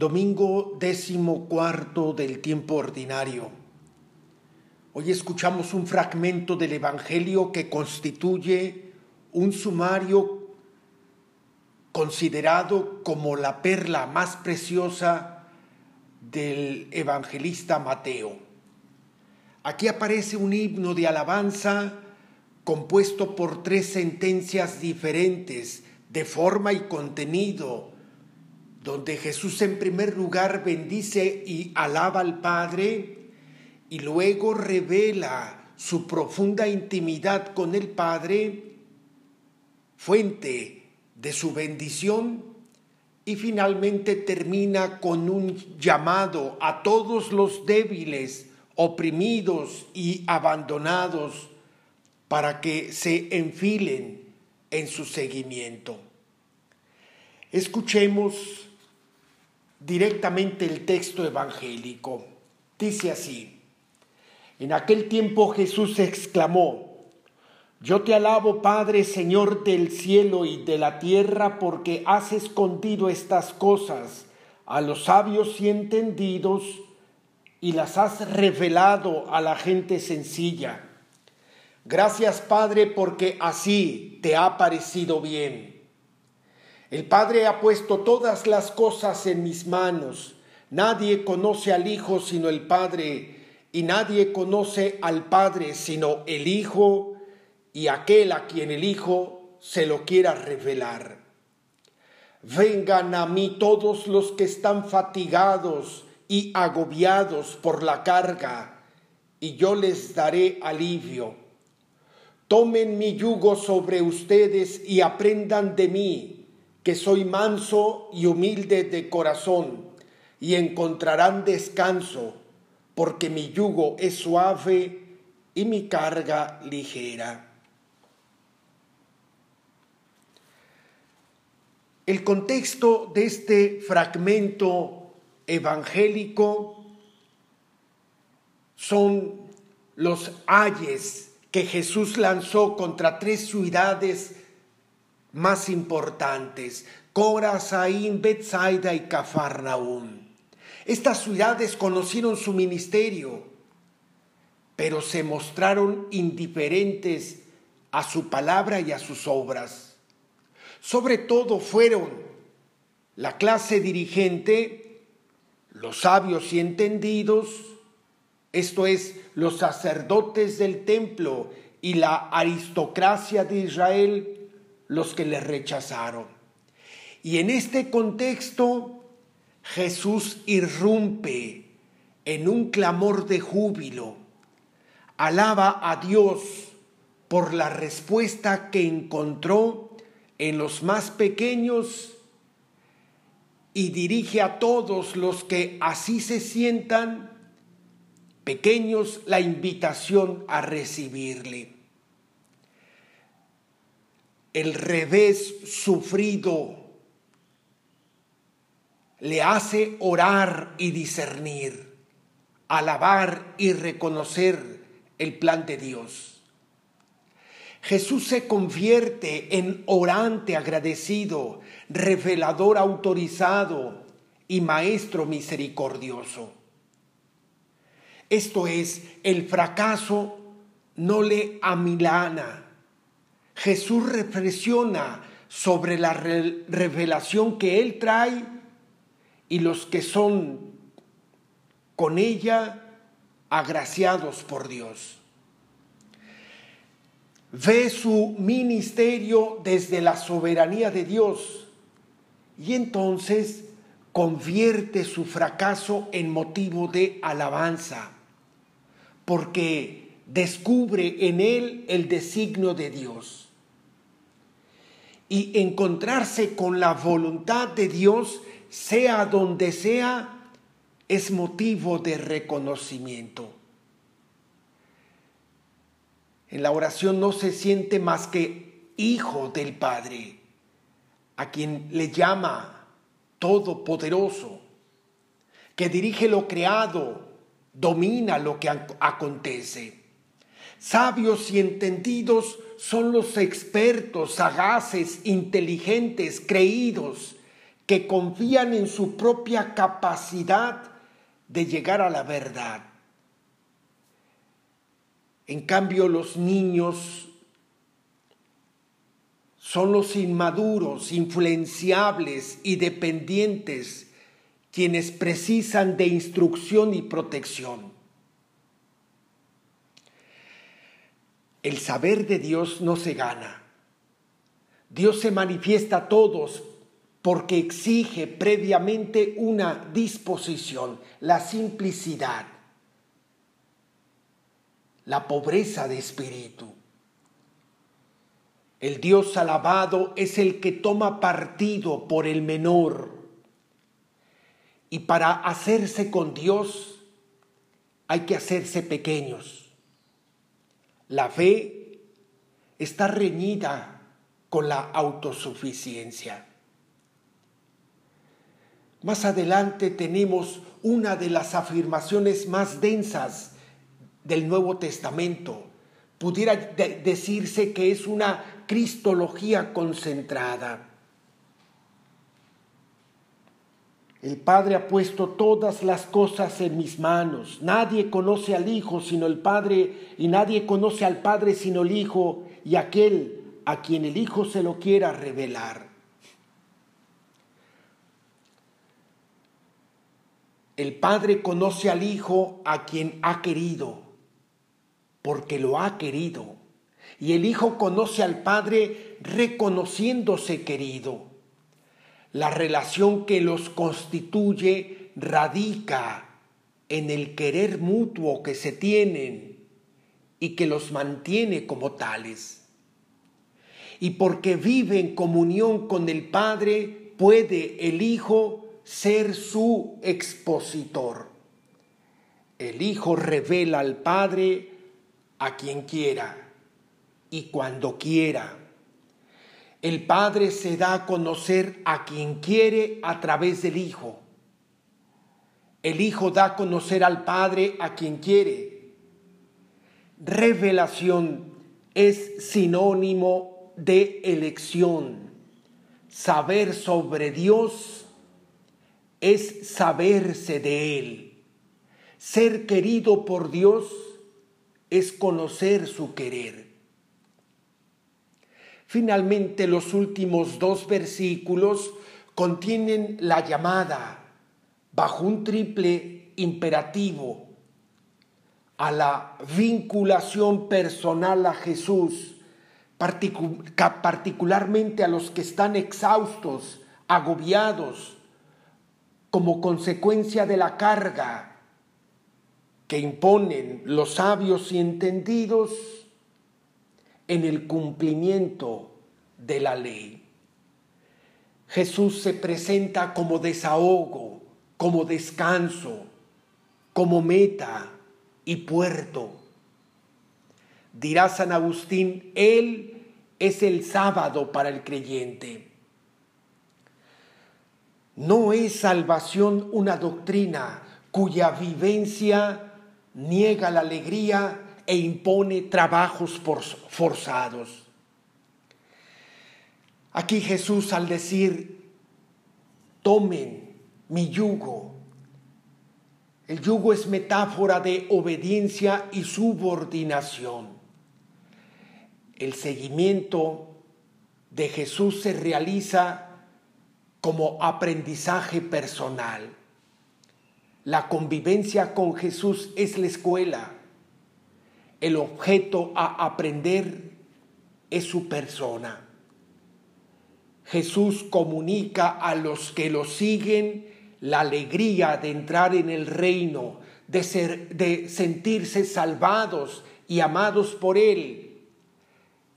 Domingo décimo cuarto del tiempo ordinario. Hoy escuchamos un fragmento del Evangelio que constituye un sumario considerado como la perla más preciosa del evangelista Mateo. Aquí aparece un himno de alabanza compuesto por tres sentencias diferentes de forma y contenido, donde Jesús en primer lugar bendice y alaba al Padre y luego revela su profunda intimidad con el Padre, fuente de su bendición, y finalmente termina con un llamado a todos los débiles, oprimidos y abandonados para que se enfilen en su seguimiento. Escuchemos directamente el texto evangélico. Dice así, en aquel tiempo Jesús exclamó, yo te alabo, Padre, Señor del cielo y de la tierra, porque has escondido estas cosas a los sabios y entendidos y las has revelado a la gente sencilla. Gracias, Padre, porque así te ha parecido bien. El Padre ha puesto todas las cosas en mis manos. Nadie conoce al Hijo sino el Padre, y nadie conoce al Padre sino el Hijo y aquel a quien el Hijo se lo quiera revelar. Vengan a mí todos los que están fatigados y agobiados por la carga, y yo les daré alivio. Tomen mi yugo sobre ustedes y aprendan de mí, que soy manso y humilde de corazón, y encontrarán descanso, porque mi yugo es suave y mi carga ligera. El contexto de este fragmento evangélico son los ayes que Jesús lanzó contra tres ciudades más importantes, Corazaín, Bethsaida y Cafarnaúm. Estas ciudades conocieron su ministerio, pero se mostraron indiferentes a su palabra y a sus obras. Sobre todo fueron la clase dirigente, los sabios y entendidos, esto es, los sacerdotes del templo y la aristocracia de Israel, los que le rechazaron. Y en este contexto, Jesús irrumpe en un clamor de júbilo, alaba a Dios por la respuesta que encontró en los más pequeños y dirige a todos los que así se sientan pequeños la invitación a recibirle. El revés sufrido le hace orar y discernir, alabar y reconocer el plan de Dios. Jesús se convierte en orante agradecido, revelador autorizado y maestro misericordioso. Esto es, el fracaso no le amilana. Jesús reflexiona sobre la revelación que Él trae y los que son con ella agraciados por Dios ve su ministerio desde la soberanía de Dios y entonces convierte su fracaso en motivo de alabanza, porque descubre en él el designio de Dios. Y encontrarse con la voluntad de Dios, sea donde sea, es motivo de reconocimiento. En la oración no se siente más que hijo del Padre, a quien le llama todopoderoso, que dirige lo creado, domina lo que acontece. Sabios y entendidos son los expertos, sagaces, inteligentes, creídos, que confían en su propia capacidad de llegar a la verdad. En cambio, los niños son los inmaduros, influenciables y dependientes quienes precisan de instrucción y protección. El saber de Dios no se gana. Dios se manifiesta a todos porque exige previamente una disposición, la simplicidad, la pobreza de espíritu. El Dios alabado es el que toma partido por el menor. Y para hacerse con Dios hay que hacerse pequeños. La fe está reñida con la autosuficiencia. Más adelante tenemos una de las afirmaciones más densas del Nuevo Testamento. Pudiera decirse que es una cristología concentrada. El Padre ha puesto todas las cosas en mis manos. Nadie conoce al Hijo sino el Padre y nadie conoce al Padre sino el Hijo y aquel a quien el Hijo se lo quiera revelar. El Padre conoce al Hijo a quien ha querido, porque lo ha querido. Y el Hijo conoce al Padre reconociéndose querido. La relación que los constituye radica en el querer mutuo que se tienen y que los mantiene como tales. Y porque vive en comunión con el Padre, puede el Hijo ser su expositor. El Hijo revela al Padre a quien quiera y cuando quiera. El Padre se da a conocer a quien quiere a través del Hijo. El Hijo da a conocer al Padre a quien quiere. Revelación es sinónimo de elección. Saber sobre Dios es saberse de Él. Ser querido por Dios es conocer su querer. Finalmente, los últimos dos versículos contienen la llamada bajo un triple imperativo a la vinculación personal a Jesús, particularmente a los que están exhaustos, agobiados, como consecuencia de la carga que imponen los sabios y entendidos en el cumplimiento de la ley. Jesús se presenta como desahogo, como descanso, como meta y puerto. Dirá San Agustín, Él es el sábado para el creyente. No es salvación una doctrina cuya vivencia niega la alegría e impone trabajos forzados. Aquí Jesús al decir, tomen mi yugo, el yugo es metáfora de obediencia y subordinación. El seguimiento de Jesús se realiza como aprendizaje personal. La convivencia con Jesús es la escuela el objeto a aprender es su persona. Jesús comunica a los que lo siguen la alegría de entrar en el reino, de, ser, de sentirse salvados y amados por Él.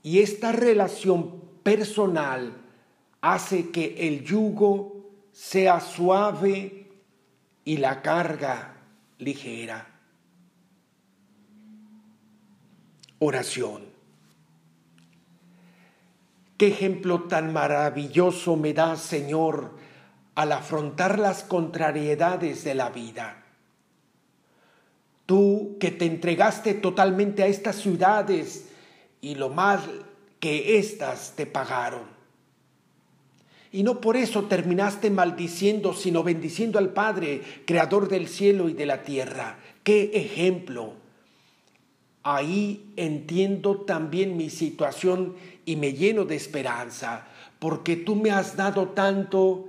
Y esta relación personal hace que el yugo sea suave y la carga ligera. Oración. Qué ejemplo tan maravilloso me da, Señor, al afrontar las contrariedades de la vida. Tú que te entregaste totalmente a estas ciudades y lo mal que éstas te pagaron. y no por eso terminaste maldiciendo, sino bendiciendo al Padre, creador del cielo y de la tierra. ¡Qué ejemplo! Ahí entiendo también mi situación y me lleno de esperanza, porque tú me has dado tanto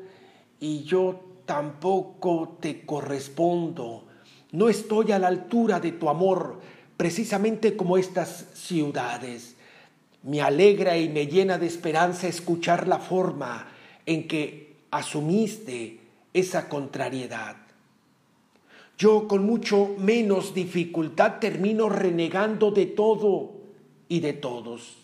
y yo tampoco te correspondo. No estoy a la altura de tu amor, precisamente como estas ciudades. Me alegra y me llena de esperanza escuchar la forma en que asumiste esa contrariedad. Yo con mucho menos dificultad termino renegando de todo y de todos.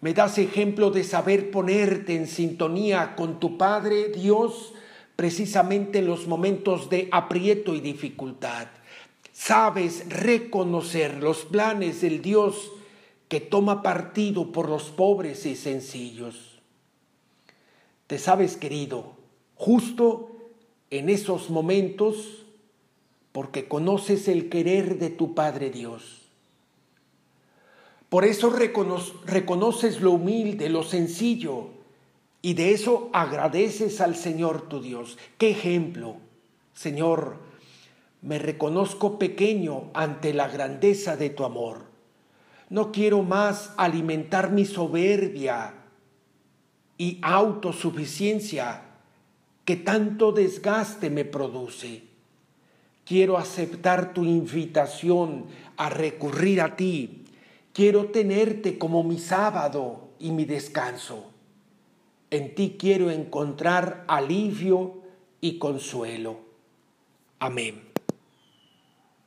Me das ejemplo de saber ponerte en sintonía con tu Padre Dios precisamente en los momentos de aprieto y dificultad. Sabes reconocer los planes del Dios que toma partido por los pobres y sencillos. Te sabes querido, justo en esos momentos, porque conoces el querer de tu Padre Dios. Por eso reconoces lo humilde, lo sencillo, y de eso agradeces al Señor tu Dios. ¿Qué ejemplo? Señor, me reconozco pequeño ante la grandeza de tu amor. No quiero más alimentar mi soberbia y autosuficiencia que tanto desgaste me produce. Quiero aceptar tu invitación a recurrir a ti. Quiero tenerte como mi sábado y mi descanso. En ti quiero encontrar alivio y consuelo. Amén.